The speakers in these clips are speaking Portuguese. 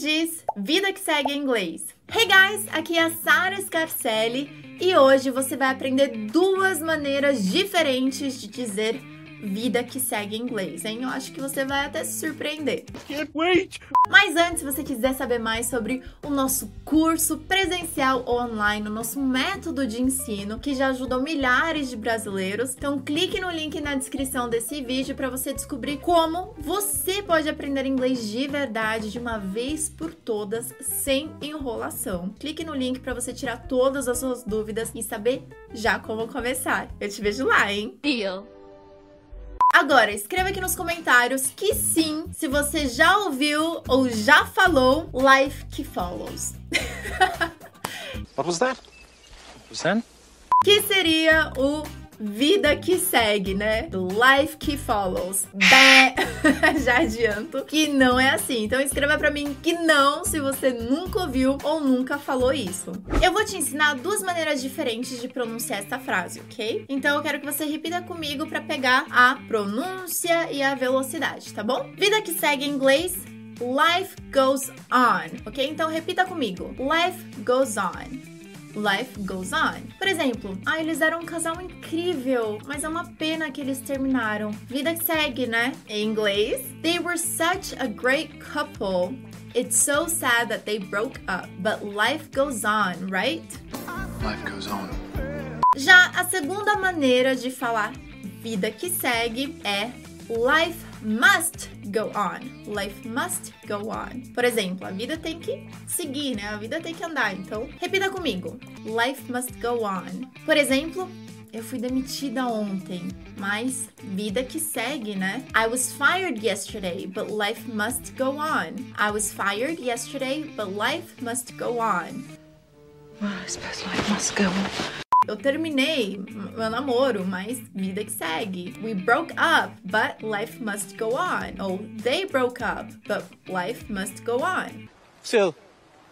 diz Vida que segue em inglês. Hey guys, aqui é a Sara Scarcelli e hoje você vai aprender duas maneiras diferentes de dizer vida que segue em inglês, hein? Eu acho que você vai até se surpreender. Can't wait! Mas antes, se você quiser saber mais sobre o nosso curso presencial ou online, o nosso método de ensino, que já ajudou milhares de brasileiros, então clique no link na descrição desse vídeo para você descobrir como você pode aprender inglês de verdade de uma vez por todas, sem enrolação. Clique no link para você tirar todas as suas dúvidas e saber já como começar. Eu te vejo lá, hein? Deal. Agora, escreva aqui nos comentários que sim, se você já ouviu ou já falou Life que Follows. What was that? What was that? que seria o vida que segue, né? Life que follows. Bé! Já adianto que não é assim. Então escreva para mim que não se você nunca ouviu ou nunca falou isso. Eu vou te ensinar duas maneiras diferentes de pronunciar esta frase, ok? Então eu quero que você repita comigo para pegar a pronúncia e a velocidade, tá bom? Vida que segue em inglês. Life goes on, ok? Então repita comigo. Life goes on. Life Goes On. Por exemplo, ah, eles eram um casal incrível, mas é uma pena que eles terminaram. Vida que segue, né? Em inglês, They were such a great couple. It's so sad that they broke up, but life goes on, right? Life goes on. Já a segunda maneira de falar vida que segue é life must go on. Life must go on. Por exemplo, a vida tem que seguir, né? A vida tem que andar. Então, repita comigo. Life must go on. Por exemplo, eu fui demitida ontem, mas vida que segue, né? I was fired yesterday, but life must go on. I was fired yesterday, but life must go on. I suppose life must go on. Eu terminei meu namoro, mas vida que segue. We broke up, but life must go on. Ou they broke up, but life must go on. Still,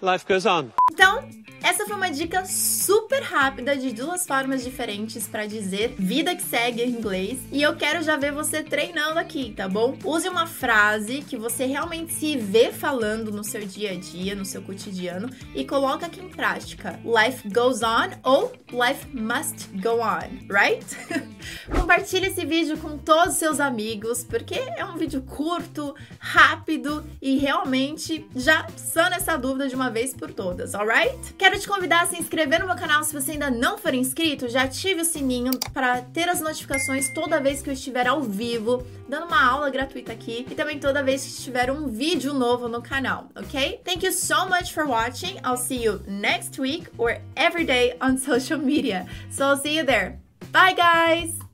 life goes on. Então, essa foi uma dica super rápida de duas formas diferentes para dizer vida que segue em inglês. E eu quero já ver você treinando aqui, tá bom? Use uma frase que você realmente se vê falando no seu dia a dia, no seu cotidiano, e coloca aqui em prática. Life goes on ou life must go on, right? Compartilhe esse vídeo com todos os seus amigos, porque é um vídeo curto, rápido e realmente já sana essa dúvida de uma vez por todas, alright? Quero te convidar a se inscrever no meu canal se você ainda não for inscrito, já ative o sininho para ter as notificações toda vez que eu estiver ao vivo, dando uma aula gratuita aqui e também toda vez que estiver um vídeo novo no canal, ok? Thank you so much for watching. I'll see you next week or every day on social media. So I'll see you there. Bye guys!